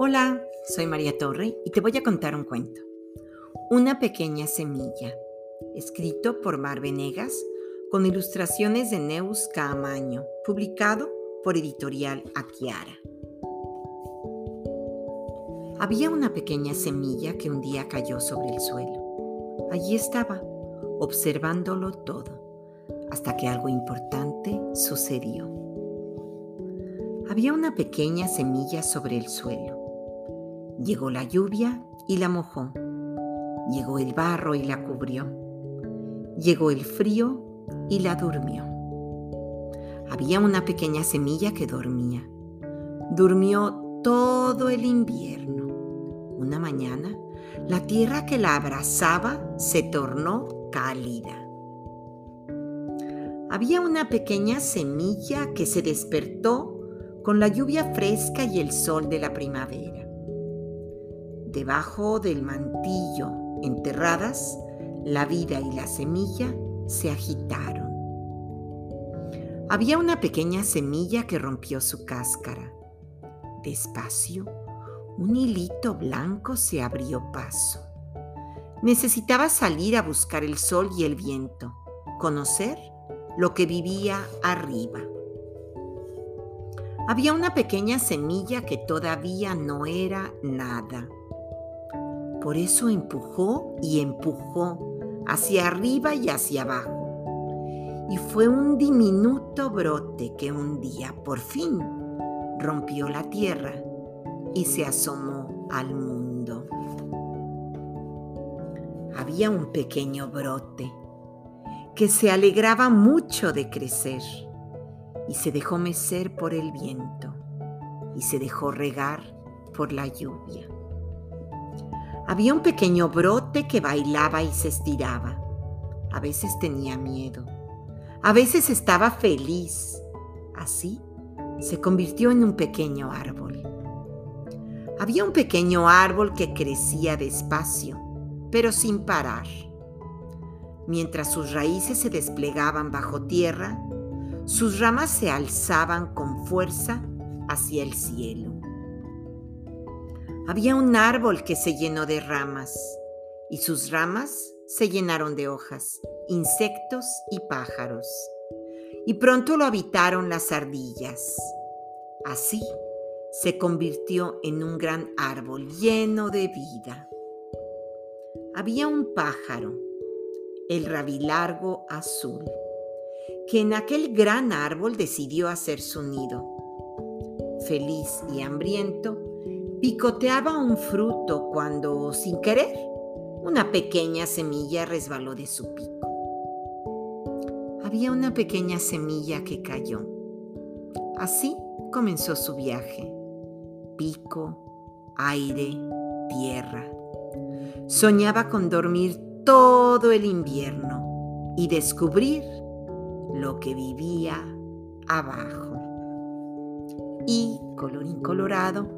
Hola, soy María Torre y te voy a contar un cuento. Una pequeña semilla, escrito por Mar Venegas con ilustraciones de Neus Caamaño, publicado por Editorial Aquiara. Había una pequeña semilla que un día cayó sobre el suelo. Allí estaba, observándolo todo, hasta que algo importante sucedió. Había una pequeña semilla sobre el suelo Llegó la lluvia y la mojó. Llegó el barro y la cubrió. Llegó el frío y la durmió. Había una pequeña semilla que dormía. Durmió todo el invierno. Una mañana, la tierra que la abrazaba se tornó cálida. Había una pequeña semilla que se despertó con la lluvia fresca y el sol de la primavera. Debajo del mantillo, enterradas, la vida y la semilla se agitaron. Había una pequeña semilla que rompió su cáscara. Despacio, un hilito blanco se abrió paso. Necesitaba salir a buscar el sol y el viento, conocer lo que vivía arriba. Había una pequeña semilla que todavía no era nada. Por eso empujó y empujó hacia arriba y hacia abajo. Y fue un diminuto brote que un día por fin rompió la tierra y se asomó al mundo. Había un pequeño brote que se alegraba mucho de crecer y se dejó mecer por el viento y se dejó regar por la lluvia. Había un pequeño brote que bailaba y se estiraba. A veces tenía miedo. A veces estaba feliz. Así se convirtió en un pequeño árbol. Había un pequeño árbol que crecía despacio, pero sin parar. Mientras sus raíces se desplegaban bajo tierra, sus ramas se alzaban con fuerza hacia el cielo. Había un árbol que se llenó de ramas y sus ramas se llenaron de hojas, insectos y pájaros. Y pronto lo habitaron las ardillas. Así se convirtió en un gran árbol lleno de vida. Había un pájaro, el rabilargo azul, que en aquel gran árbol decidió hacer su nido. Feliz y hambriento, Picoteaba un fruto cuando, sin querer, una pequeña semilla resbaló de su pico. Había una pequeña semilla que cayó. Así comenzó su viaje. Pico, aire, tierra. Soñaba con dormir todo el invierno y descubrir lo que vivía abajo. Y, colorín colorado,